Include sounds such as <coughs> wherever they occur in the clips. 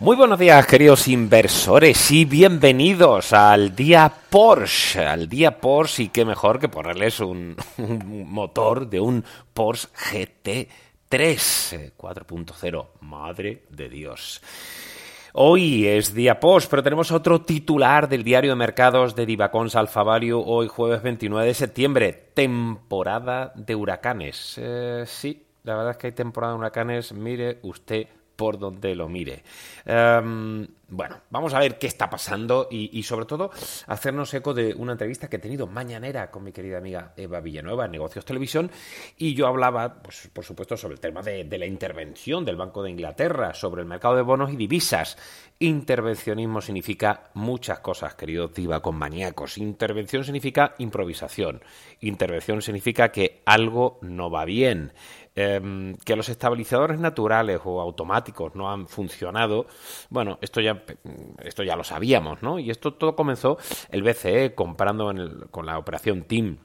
Muy buenos días, queridos inversores, y bienvenidos al día Porsche, al día Porsche, y qué mejor que ponerles un, <laughs> motor de un Porsche GT3 4.0. Madre de Dios. Hoy es día post, pero tenemos otro titular del diario de mercados de Divacons Alfa Value hoy jueves 29 de septiembre. Temporada de huracanes. Eh, sí, la verdad es que hay temporada de huracanes. Mire usted por donde lo mire. Um, bueno, vamos a ver qué está pasando y, sobre todo hacernos eco de una entrevista que he tenido mañanera con mi querida amiga Eva Villanueva en Negocios Televisión y yo hablaba, pues, por supuesto, sobre el tema de, de la intervención del Banco de Inglaterra sobre el mercado de bonos y divisas. Intervencionismo significa muchas cosas, querido diva con maníacos. Intervención significa improvisación. Intervención significa que algo no va bien. Eh, que los estabilizadores naturales o automáticos no han funcionado, bueno, esto ya, esto ya lo sabíamos, ¿no? Y esto todo comenzó el BCE comprando con la operación TIM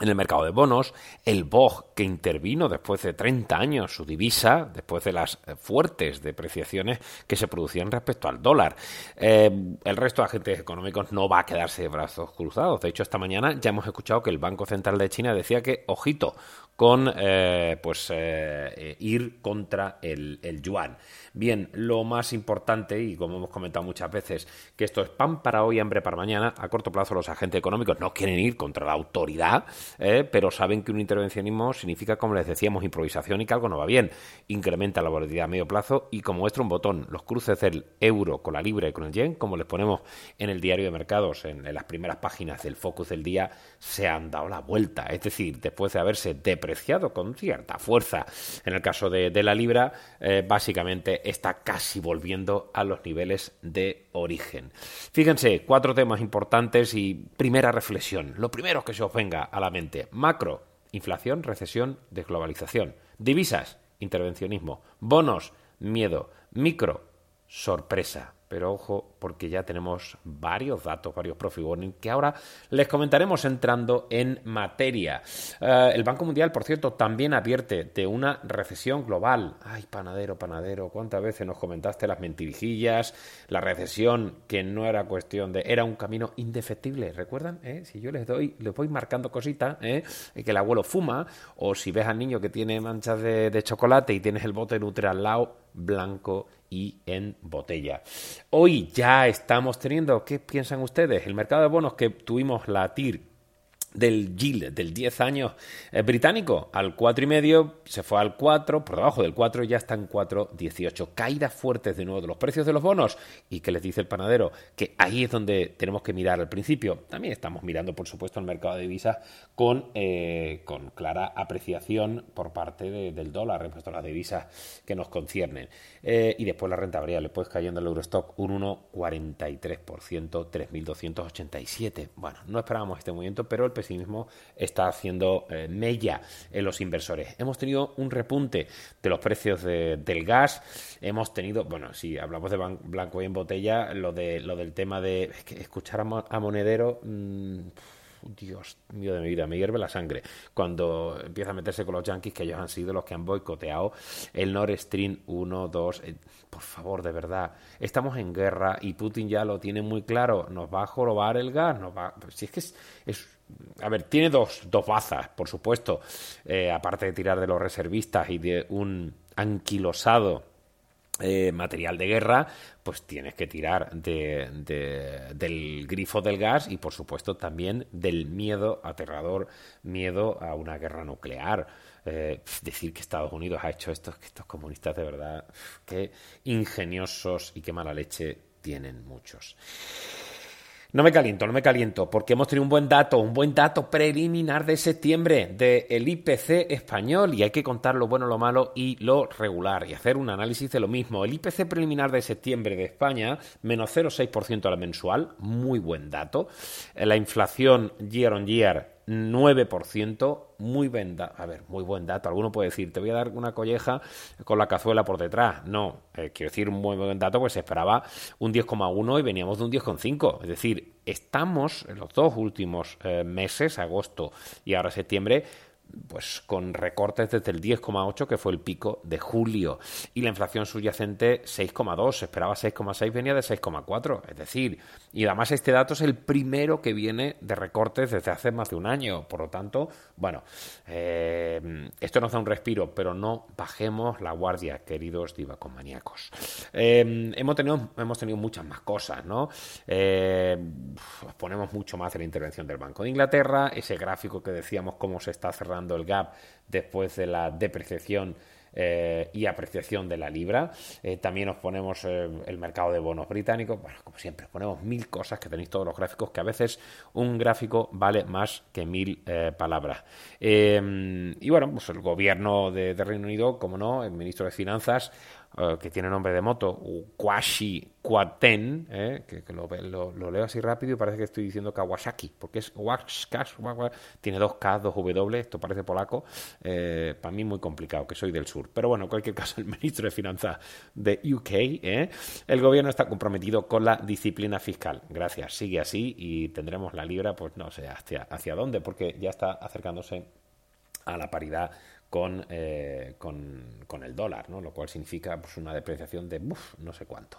en el mercado de bonos, el BOG que intervino después de 30 años su divisa, después de las fuertes depreciaciones que se producían respecto al dólar. Eh, el resto de agentes económicos no va a quedarse de brazos cruzados. De hecho, esta mañana ya hemos escuchado que el Banco Central de China decía que, ojito, con eh, pues eh, ir contra el, el, yuan. Bien, lo más importante, y como hemos comentado muchas veces, que esto es pan para hoy, hambre para mañana. A corto plazo los agentes económicos no quieren ir contra la autoridad, eh, pero saben que un intervencionismo significa, como les decíamos, improvisación y que algo no va bien. Incrementa la volatilidad a medio plazo y como muestra un botón, los cruces del euro con la libra y con el yen, como les ponemos en el diario de mercados, en, las primeras páginas del focus del día, se han dado la vuelta. Es decir, después de haberse con cierta fuerza. En el caso de, la libra, eh, básicamente está casi volviendo a los niveles de origen. Fíjense, cuatro temas importantes y primera reflexión. Lo primero que se os venga a la mente, macro, inflación, recesión, desglobalización. Divisas, intervencionismo. Bonos, miedo. Micro, sorpresa. Pero ojo, porque ya tenemos varios datos, varios profit warning, que ahora les comentaremos entrando en materia. Uh, el Banco Mundial, por cierto, también advierte de una recesión global. Ay, panadero, panadero, ¿cuántas veces nos comentaste las mentirijillas? La recesión, que no era cuestión de... Era un camino indefectible, ¿recuerdan? ¿Eh? Si yo les doy, les voy marcando cositas, ¿eh? que el abuelo fuma, o si ves al niño que tiene manchas de, de chocolate y tienes el bote Nutre al lado, blanco y en botella. Hoy ya estamos teniendo, ¿qué piensan ustedes? El mercado de bonos que tuvimos la TIR del yield del 10 años eh, británico al 4,5, se fue al 4, por debajo del 4 ya está en 4,18. Caídas fuertes de nuevo de los precios de los bonos y que les dice el panadero que ahí es donde tenemos que mirar al principio. También estamos mirando, por supuesto, el mercado de divisas con, eh, con clara apreciación por parte del dólar respecto a las divisas que nos conciernen. Eh, y después la renta variable, pues cayendo el Eurostock un 1,43%, 3.287. Bueno, no esperábamos este movimiento, pero el pesimismo está haciendo eh, mella en los inversores. Hemos tenido un repunte de los precios del gas, hemos tenido, bueno, si hablamos de blanco y en botella, lo, de, lo del tema de escuchar a, Monedero... Mmm, Dios mío de mi vida, me hierve la sangre cuando empieza a meterse con los yankees que ellos han sido los que han boicoteado el Nord Stream 1, 2. Eh, por favor, de verdad, estamos en guerra y Putin ya lo tiene muy claro. Nos va a jorobar el gas, nos va. Si es que es, a ver, tiene dos, dos bazas, por supuesto, eh, aparte de tirar de los reservistas y de un anquilosado eh, material de guerra, pues tienes que tirar de, del grifo del gas y por supuesto también del miedo aterrador, miedo a una guerra nuclear. Eh, decir que Estados Unidos ha hecho esto, que estos comunistas de verdad, qué ingeniosos y qué mala leche tienen muchos. No me caliento, no me caliento, porque hemos tenido un buen dato, un buen dato preliminar de septiembre del IPC español y hay que contar lo bueno, lo malo y lo regular y hacer un análisis de lo mismo. El IPC preliminar de septiembre de España, menos 0,6% a la mensual, muy buen dato. La inflación year on year 9%, muy buen dato. A ver, muy buen dato. Alguno puede decir, te voy a dar una colleja con la cazuela por detrás. No, eh, quiero decir un muy buen dato, pues se esperaba un 10,1 y veníamos de un 10,5. Es decir, estamos en los dos últimos eh, meses, agosto y ahora septiembre, pues con recortes desde el 10,8 que fue el pico de julio y la inflación subyacente 6,2, se esperaba 6,6, venía de 6,4, es decir, y además este dato es el primero que viene de recortes desde hace más de un año, por lo tanto, bueno, eh, esto nos da un respiro, pero no bajemos la guardia, queridos divacomaníacos. Eh, hemos, tenido, hemos tenido muchas más cosas, ¿no? Eh, ponemos mucho más de la intervención del Banco de Inglaterra, ese gráfico que decíamos cómo se está cerrando el gap después de la depreciación eh, y apreciación de la libra. Eh, también os ponemos eh, el mercado de bonos británicos. Bueno, como siempre, os ponemos mil cosas que tenéis todos los gráficos, que a veces un gráfico vale más que mil palabras. y bueno, pues el gobierno de, de Reino Unido, como no, el ministro de Finanzas eh, que tiene nombre de moto, Kwashi Kwaten, eh, que, lo, leo así rápido y parece que estoy diciendo Kawasaki, porque es Washkash, tiene dos K, dos W, esto parece polaco, eh, para mí muy complicado, que soy del sur. Pero bueno, en cualquier caso, el ministro de Finanzas de UK, el gobierno está comprometido con la disciplina fiscal. Gracias, sigue así y tendremos la libra, pues no sé hacia, hacia dónde, porque ya está acercándose a la paridad con, eh, con, con, el dólar, ¿no? lo cual significa pues, una depreciación de no sé cuánto.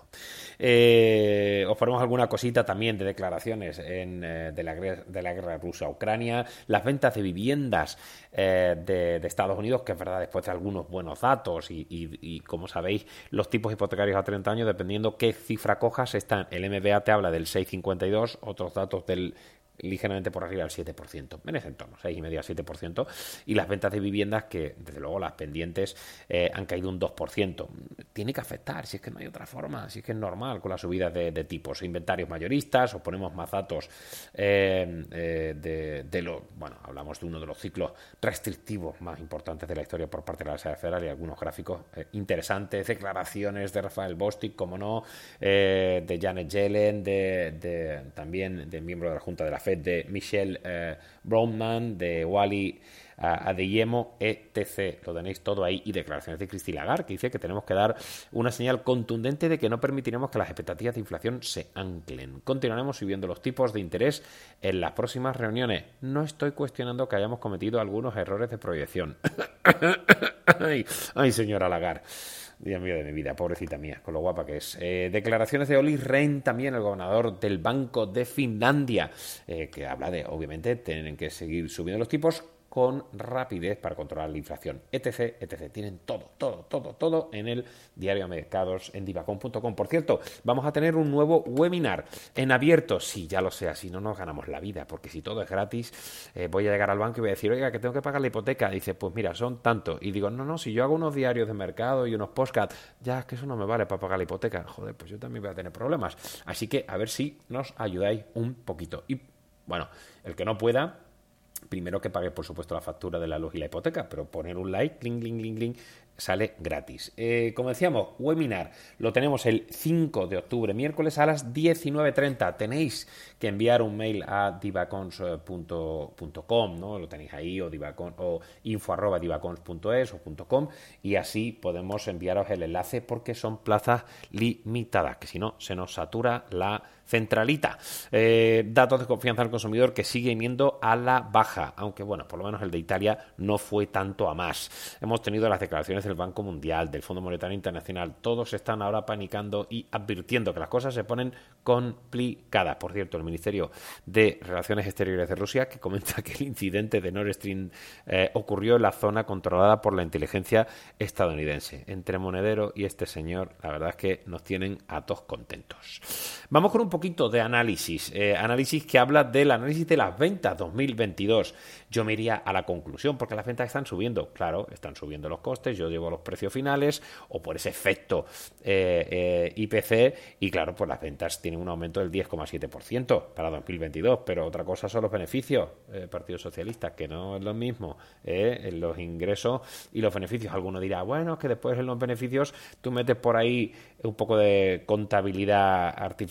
Eh, os ponemos alguna cosita también de declaraciones en, eh, de, la, de, la, guerra rusa-Ucrania, las ventas de viviendas de, de, Estados Unidos, que es verdad, después de algunos buenos datos y, y, como sabéis, los tipos hipotecarios a 30 años, dependiendo qué cifra cojas, están, el MBA te habla del 6,52, otros datos del ligeramente por arriba del 7%, en ese entorno, 6,5 a 7%, y las ventas de viviendas que, desde luego, las pendientes eh, han caído un 2%. Tiene que afectar, si es que no hay otra forma, si es que es normal con las subidas de, tipos. Inventarios mayoristas, o ponemos más datos eh, eh, de, de, lo, bueno, hablamos de uno de los ciclos restrictivos más importantes de la historia por parte de la Reserva Federal y algunos gráficos interesantes, declaraciones de Rafael Bostic, como no, de Janet Yellen, de, también de miembro de la Junta de la de Michelle eh, Brownman, de Wally eh, Adeyemo, etc. Lo tenéis todo ahí. Y declaraciones de Christine Lagarde, que dice que tenemos que dar una señal contundente de que no permitiremos que las expectativas de inflación se anclen. Continuaremos subiendo los tipos de interés en las próximas reuniones. No estoy cuestionando que hayamos cometido algunos errores de proyección. <coughs> ay, ay, señora Lagarde. Dios mío de mi vida, pobrecita mía, con lo guapa que es. Eh, declaraciones de Oli Rehn, también el gobernador del Banco de Finlandia, eh, que habla de, obviamente, tienen que seguir subiendo los tipos con rapidez para controlar la inflación, etc, etc. Tienen todo, todo, todo, todo en el diario de mercados en divacom.com. Por cierto, vamos a tener un nuevo webinar en abierto. Sí, ya lo sé, así no nos ganamos la vida, porque si todo es gratis, eh, voy a llegar al banco y voy a decir, oiga, que tengo que pagar la hipoteca. dice, pues mira, son tanto. Y digo, no, no, si yo hago unos diarios de mercado y unos postcards, ya es que eso no me vale para pagar la hipoteca. Joder, pues yo también voy a tener problemas. Así que a ver si nos ayudáis un poquito. Y bueno, el que no pueda, primero que pague, por supuesto, la factura de la luz y la hipoteca, pero poner un like, cling, cling, cling, cling, sale gratis. Eh, como decíamos, webinar lo tenemos el 5 de octubre, miércoles a las 19.30. Tenéis que enviar un mail a divacons.com, ¿no? Lo tenéis ahí, o, divacon, o info arroba divacons.es .com, y así podemos enviaros el enlace porque son plazas limitadas, que si no se nos satura la centralita. Eh, datos de confianza del consumidor que siguen yendo a la baja, aunque bueno, por lo menos el de Italia no fue tanto a más. Hemos tenido las declaraciones del Banco Mundial, del Fondo Monetario Internacional, todos están ahora panicando y advirtiendo que las cosas se ponen complicadas. Por cierto, el Ministerio de Relaciones Exteriores de Rusia que comenta que el incidente de Nord Stream eh, ocurrió en la zona controlada por la inteligencia estadounidense. Entre Monedero y este señor, la verdad es que nos tienen a todos contentos. Vamos con un poquito de análisis, eh, análisis que habla del análisis de las ventas 2022. Yo me iría a la conclusión, porque las ventas están subiendo, claro, están subiendo los costes, yo llevo los precios finales, o por ese efecto eh, eh, IPC, y claro, pues las ventas tienen un aumento del 10,7% para 2022, pero otra cosa son los beneficios, Partido Socialista, que no es lo mismo, en los ingresos y los beneficios. Alguno dirá, bueno, es que después en los beneficios tú metes por ahí un poco de contabilidad artificial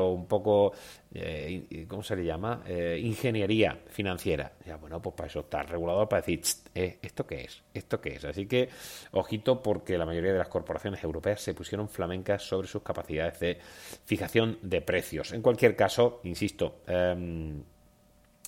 un poco, eh, ¿cómo se le llama? Eh, ingeniería financiera. Ya, bueno, pues para eso está el regulador, para decir, eh, ¿esto qué es? ¿Esto qué es? Así que, ojito, porque la mayoría de las corporaciones europeas se pusieron flamencas sobre sus capacidades de fijación de precios. En cualquier caso, insisto, em,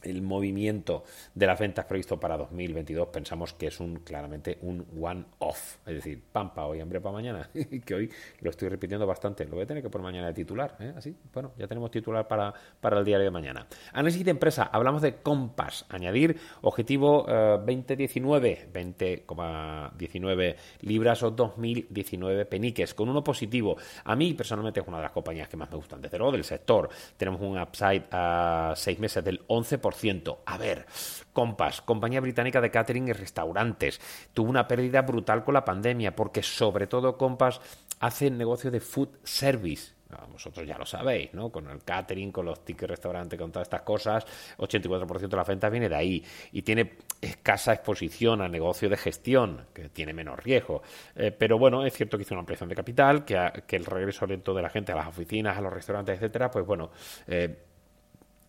el movimiento de las ventas previsto para 2022 pensamos que es un claramente un one-off, es decir, pampa hoy, hambre para mañana, <laughs> que hoy lo estoy repitiendo bastante, lo voy a tener que por mañana de titular, ¿eh? así, bueno, ya tenemos titular para, para el diario de mañana. Análisis de empresa, hablamos de Compass, añadir objetivo 2019, 20,19 libras o 2019 peniques, con uno positivo. A mí personalmente es una de las compañías que más me gustan, desde luego del sector, tenemos un upside a seis meses del 11%, a ver, Compass, compañía británica de catering y restaurantes, tuvo una pérdida brutal con la pandemia porque sobre todo Compass hace negocio de food service. Ah, vosotros ya lo sabéis, ¿no? Con el catering, con los tickets restaurantes, con todas estas cosas, 84% de la venta viene de ahí y tiene escasa exposición al negocio de gestión, que tiene menos riesgo. Eh, pero bueno, es cierto que hizo una ampliación de capital, que, que, el regreso lento de la gente a las oficinas, a los restaurantes, etcétera, pues bueno, eh,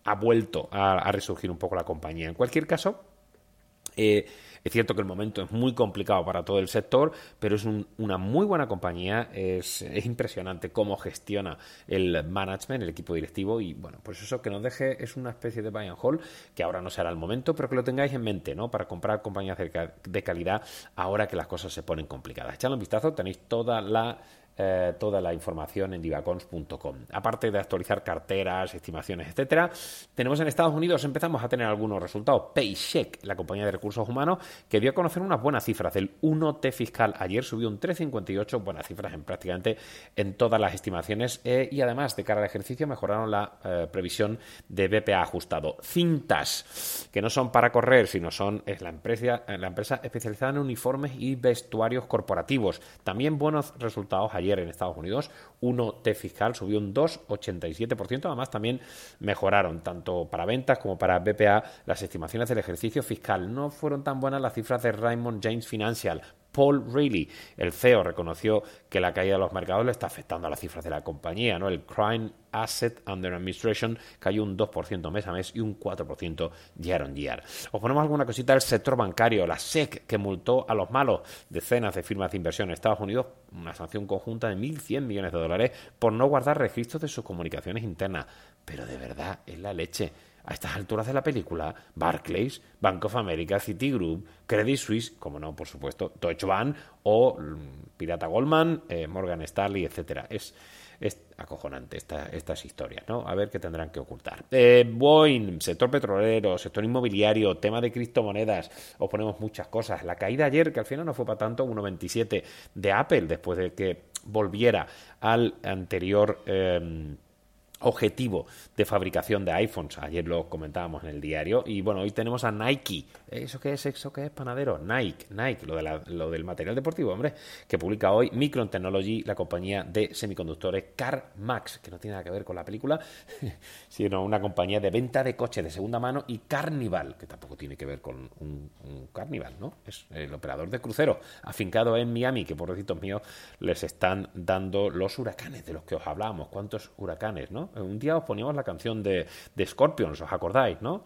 ha vuelto a, resurgir un poco la compañía. En cualquier caso, eh, es cierto que el momento es muy complicado para todo el sector, pero es una muy buena compañía. Es, impresionante cómo gestiona el management, el equipo directivo. Y bueno, pues eso que nos deje es una especie de buy and hold, que ahora no será el momento, pero que lo tengáis en mente, ¿no? Para comprar compañías de, calidad ahora que las cosas se ponen complicadas. Echadle un vistazo, tenéis toda la eh, toda la información en divacons.com. Aparte de actualizar carteras, estimaciones, etcétera, tenemos en Estados Unidos, empezamos a tener algunos resultados. Paycheck, la compañía de recursos humanos, que dio a conocer unas buenas cifras. El 1T fiscal ayer subió un 3,58, buenas cifras en prácticamente en todas las estimaciones. Eh, y además, de cara al ejercicio, mejoraron la eh, previsión de BPA ajustado. Cintas, que no son para correr, sino son es la empresa, la empresa especializada en uniformes y vestuarios corporativos. También buenos resultados ayer en Estados Unidos, uno T fiscal subió un 2,87%, además también mejoraron tanto para ventas como para BPA las estimaciones del ejercicio fiscal. No fueron tan buenas las cifras de Raymond James Financial, Paul Reilly, el CEO, reconoció que la caída de los mercados le está afectando a las cifras de la compañía. ¿no? El Crime Asset Under Administration cayó un 2% mes a mes y un 4% year on year. Os ponemos alguna cosita del sector bancario. La SEC, que multó a los malos decenas de firmas de inversión en Estados Unidos, una sanción conjunta de 1.100 millones de dólares por no guardar registros de sus comunicaciones internas. Pero de verdad, es la leche a estas alturas de la película, Barclays, Bank of America, Citigroup, Credit Suisse, como no, por supuesto, Deutsche Bank o mm, Pirata Goldman, eh, Morgan Stanley, etcétera. Es Es acojonante esta, estas historias, ¿no? A ver qué tendrán que ocultar. Eh, Boeing, sector petrolero, sector inmobiliario, tema de criptomonedas, os ponemos muchas cosas. La caída ayer, que al final no fue para tanto, 1,27 de Apple, después de que volviera al anterior... Eh, objetivo de fabricación de iPhones. Ayer lo comentábamos en el diario. Y bueno, hoy tenemos a Nike. ¿Eso qué es? ¿Eso qué es, panadero? Nike, Nike, lo, de lo del material deportivo, hombre, que publica hoy Micron Technology, la compañía de semiconductores CarMax, que no tiene nada que ver con la película, <laughs> sino una compañía de venta de coches de segunda mano, y Carnival, que tampoco tiene que ver con un, Carnival, ¿no? Es el operador de crucero, afincado en Miami, que por pobrecitos míos les están dando los huracanes de los que os hablábamos. ¿Cuántos huracanes, no? Un día os poníamos la canción de, de Scorpions, ¿os acordáis, no?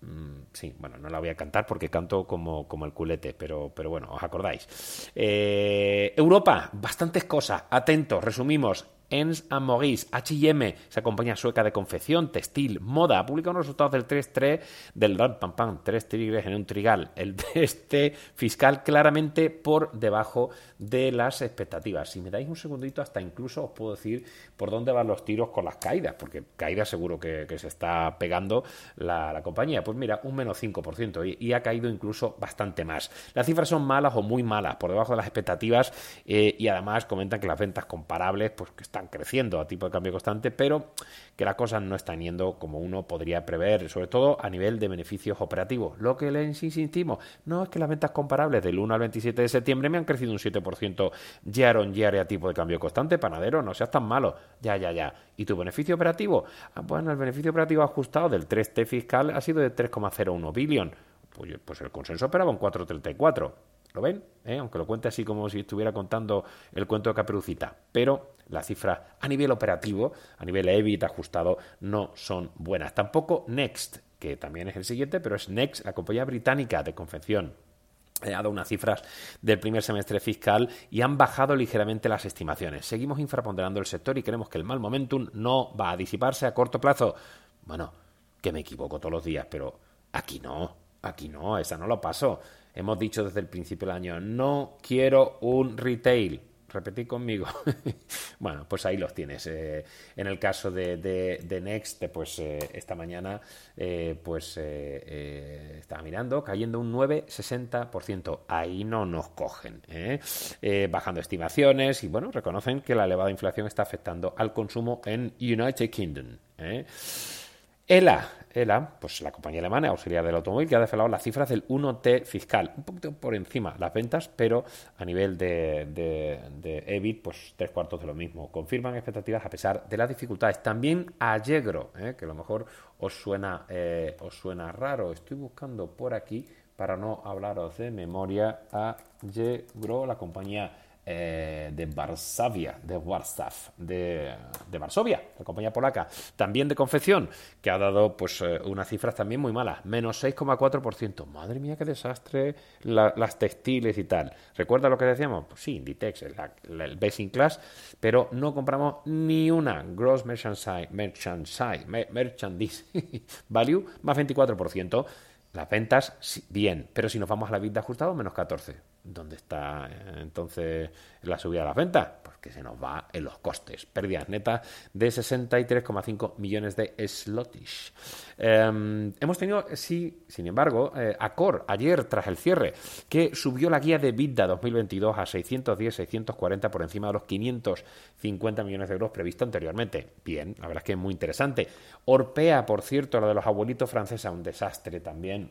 Mm, sí, bueno, no la voy a cantar porque canto como, como el culete, pero, pero bueno, os acordáis. Eh, Europa, bastantes cosas. Atentos, resumimos. Ens Maurice, H&M, esa compañía sueca de confección, textil, moda, ha publicado los resultados del 3-3 del pam, pam, 3 tigres en un trigal. El este fiscal claramente por debajo de las expectativas. Si me dais un segundito, hasta incluso os puedo decir por dónde van los tiros con las caídas, porque caídas seguro que, se está pegando la, compañía. Pues mira, un menos 5% y, ha caído incluso bastante más. Las cifras son malas o muy malas, por debajo de las expectativas eh, y además comentan que las ventas comparables pues que están creciendo a tipo de cambio constante, pero que las cosas no están yendo como uno podría prever, sobre todo a nivel de beneficios operativos. Lo que les insistimos, no es que las ventas comparables del 1 al 27 de septiembre me han crecido un 7% year on year a tipo de cambio constante, panadero, no seas tan malo. Ya, ya, ya. ¿Y tu beneficio operativo? Ah, bueno, el beneficio operativo ajustado del 3T fiscal ha sido de 3,01 billón. Pues, pues el consenso esperaba un 4,34. ¿Lo ven? ¿Eh? Aunque lo cuente así como si estuviera contando el cuento de Caperucita. Pero las cifras a nivel operativo, a nivel EBIT ajustado, no son buenas. Tampoco Next, que también es el siguiente, pero es Next, la compañía británica de confección ha dado unas cifras del primer semestre fiscal y han bajado ligeramente las estimaciones. Seguimos infraponderando el sector y creemos que el mal momentum no va a disiparse a corto plazo. Bueno, que me equivoco todos los días, pero aquí no, aquí no, esa no lo paso. Hemos dicho desde el principio del año, no quiero un retail. Repetí conmigo. <laughs> bueno, pues ahí los tienes. Eh, en el caso de, de, Next, pues eh, esta mañana eh, pues estaba mirando, cayendo un 9,60%. Ahí no nos cogen. bajando estimaciones y bueno, reconocen que la elevada inflación está afectando al consumo en United Kingdom. ELA, ELA, pues la compañía alemana auxiliar del automóvil, que ha desvelado las cifras del 1T fiscal, un poquito por encima las ventas, pero a nivel de, de, EBIT, pues tres cuartos de lo mismo. Confirman expectativas a pesar de las dificultades. También Allegro, ¿eh? que a lo mejor os suena, eh, os suena raro. Estoy buscando por aquí, para no hablaros de memoria, Allegro, la compañía eh, de Varsavia, de Warstaw, de, de, Varsovia, la compañía polaca, también de confección, que ha dado pues eh, unas cifras también muy malas, menos 6,4%. Madre mía, qué desastre las textiles y tal. ¿Recuerda lo que decíamos? Pues sí, Inditex, el, el Basic Class, pero no compramos ni una Gross Merchandise, merchandise, merchandise <laughs> Value más 24%. Las ventas, bien, pero si nos vamos a la vida ajustado, menos 14. ¿Dónde está eh, entonces la subida de las ventas? Pues que se nos va en los costes. Pérdidas netas de 63,5 millones de slotish. Em, hemos tenido, sí, sin embargo, eh, Accor ayer tras el cierre, que subió la guía de vida 2022 a 610-640 por encima de los 550 millones de euros previsto anteriormente. Bien, la verdad es que es muy interesante. Orpea, por cierto, la de los abuelitos franceses, un desastre también.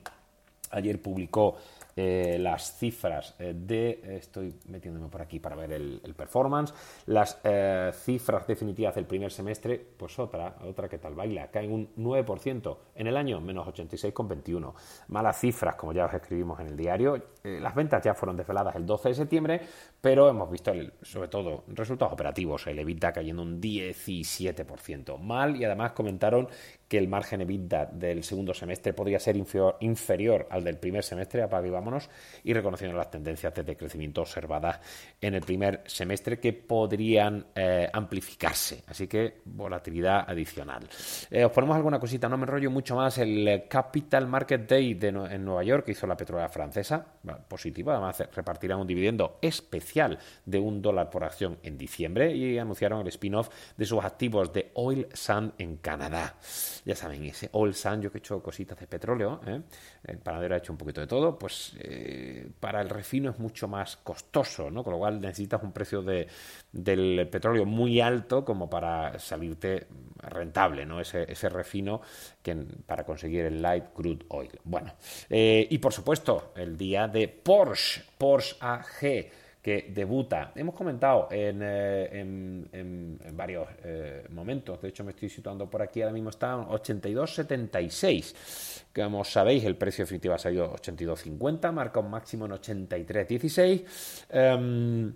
Ayer publicó eh, las cifras eh, de, estoy metiéndome por aquí para ver el, performance, las eh, cifras definitivas del primer semestre, pues otra, otra que tal baila, caen un 9% en el año, menos 86,21. Malas cifras, como ya os escribimos en el diario, las ventas ya fueron desveladas el 12 de septiembre, pero hemos visto sobre todo resultados operativos, el EBITDA cayendo un 17%. Mal y además comentaron que el margen EBITDA del segundo semestre podría ser inferior, al del primer semestre, a vámonos, y reconociendo las tendencias de decrecimiento observadas en el primer semestre que podrían eh, amplificarse. Así que volatilidad adicional. Eh, os ponemos alguna cosita, no me enrollo mucho más. El Capital Market Day de en Nueva York que hizo la petrolera francesa, positiva, además repartirán un dividendo especial de un dólar por acción en diciembre y anunciaron el spin-off de sus activos de Oil Sand en Canadá. Ya saben, ese Oil Sand, yo que he hecho cositas de petróleo, ¿eh? el panadero ha hecho un poquito de todo, pues eh, para el refino es mucho más costoso, ¿no? Con lo cual necesitas un precio de, del petróleo muy alto como para salirte rentable, ¿no? Ese, ese refino que, para conseguir el light crude oil. Bueno, eh, y por supuesto, el día de Porsche, Porsche AG que debuta. Hemos comentado en, eh, varios eh, momentos, de hecho me estoy situando por aquí, ahora mismo está en 82.76. Como sabéis, el precio definitivo ha salido 82.50, marca un máximo en 83.16. Em,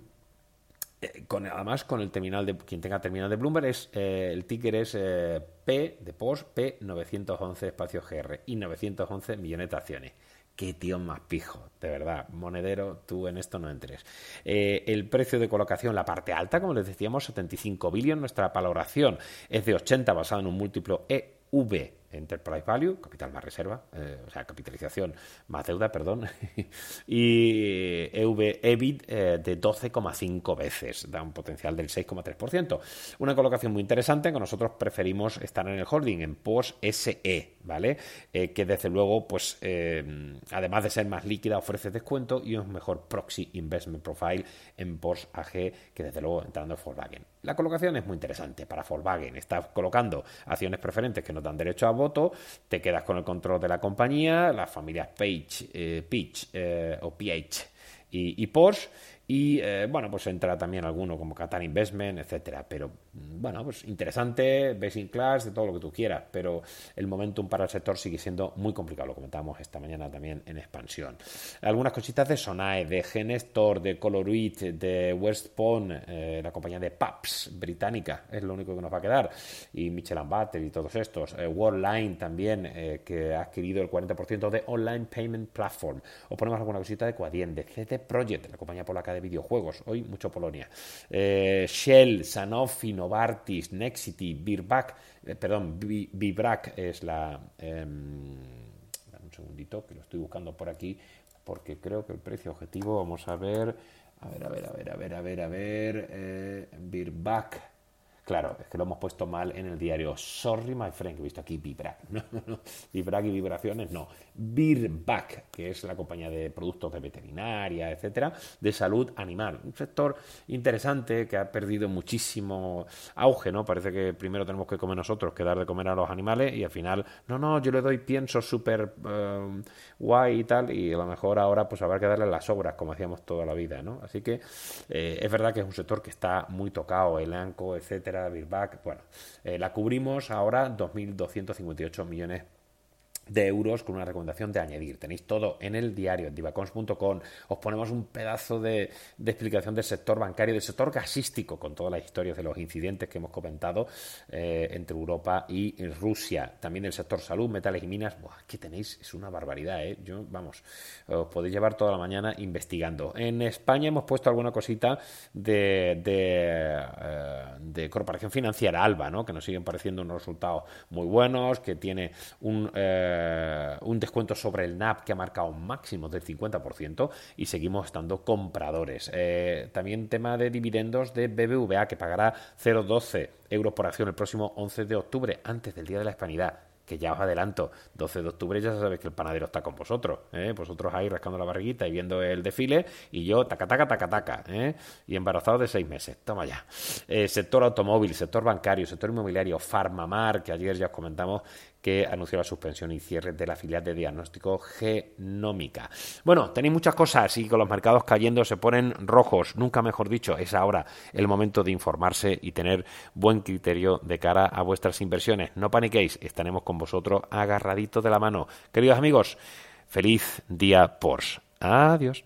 eh, con, además, con el terminal de quien tenga terminal de Bloomberg, es, el ticker es P de Porsche P911 espacio GR y 911 millones de acciones qué tío más pijo, de verdad, monedero, tú en esto no entres. Eh, el precio de colocación, la parte alta, como les decíamos, 75 billones, nuestra valoración es de 80 basado en un múltiplo EV Enterprise Value, capital más reserva, eh, o sea, capitalización más deuda, perdón, <laughs> y EV EBIT eh, de 12,5 veces, da un potencial del 6,3%. Una colocación muy interesante que nosotros preferimos estar en el holding, en POS SE, ¿vale? Eh, que desde luego, pues, además de ser más líquida, ofrece descuento y un mejor proxy investment profile en POS AG que desde luego entrando en Volkswagen. La colocación es muy interesante para Volkswagen, está colocando acciones preferentes que nos dan derecho a voto, te quedas con el control de la compañía, las familias Page, eh, Peach eh, o PH y, Porsche y eh, bueno, pues entra también alguno como Qatar Investment, etcétera. Pero bueno, pues interesante, best class, de todo lo que tú quieras. Pero el momentum para el sector sigue siendo muy complicado. Lo comentábamos esta mañana también en expansión. Algunas cositas de Sonae, de Genestor, de Coloruit, de Westpone, eh, la compañía de PAPS británica, es lo único que nos va a quedar. Y Michelin Batter y todos estos. Eh, Worldline también, eh, que ha adquirido el 40% de Online Payment Platform. O ponemos alguna cosita de Quadien, de CT Project, la compañía polaca de videojuegos. Hoy mucho Polonia. Eh, Shell, Sanofi, Novartis, Nexity, Birback, eh, perdón, Vibrac es la... Em, un segundito que lo estoy buscando por aquí porque creo que el precio objetivo, vamos a ver, a ver, a ver, a ver, a ver, a ver, a ver, eh, Claro, es que lo hemos puesto mal en el diario. Sorry, my friend, que he visto aquí Vibrac. <laughs> No, no, y vibraciones, no. Birback, que es la compañía de productos de veterinaria, etcétera, de salud animal. Un sector interesante que ha perdido muchísimo auge, ¿no? Parece que primero tenemos que comer nosotros que dar de comer a los animales y al final, no, no, yo le doy pienso súper eh, guay y tal, y a lo mejor ahora pues habrá que darle las obras, como hacíamos toda la vida, ¿no? Así que eh, es verdad que es un sector que está muy tocado, el ANCO, etcétera bueno, eh, la cubrimos ahora 2.258 millones de euros con una recomendación de añadir. Tenéis todo en el diario, divacons.com. Os ponemos un pedazo de, explicación del sector bancario, del sector gasístico, con todas las historias de los incidentes que hemos comentado eh, entre Europa y Rusia. También el sector salud, metales y minas. Buah, ¿qué tenéis? Es una barbaridad, ¿eh? Yo, vamos, os podéis llevar toda la mañana investigando. En España hemos puesto alguna cosita de, de, eh, Corporación Financiera Alba, ¿no? Que nos siguen pareciendo unos resultados muy buenos, que tiene un... Eh, eh, un descuento sobre el NAP que ha marcado un máximo del 50% y seguimos estando compradores. Eh, también tema de dividendos de BBVA que pagará 0,12 euros por acción el próximo 11 de octubre, antes del Día de la Hispanidad que ya os adelanto, 12 de octubre ya sabéis que el panadero está con vosotros, ¿eh? vosotros ahí rascando la barriguita y viendo el desfile, y yo taca, taca, taca, taca, y embarazado de seis meses, toma ya. Sector automóvil, sector bancario, sector inmobiliario, Farmamar, que ayer ya os comentamos que anunció la suspensión y cierre de la filial de diagnóstico genómica. Bueno, tenéis muchas cosas y con los mercados cayendo se ponen rojos, nunca mejor dicho, es ahora el momento de informarse y tener buen criterio de cara a vuestras inversiones. No paniquéis, estaremos con vosotros agarraditos de la mano. Queridos amigos, feliz día Porsche. Adiós.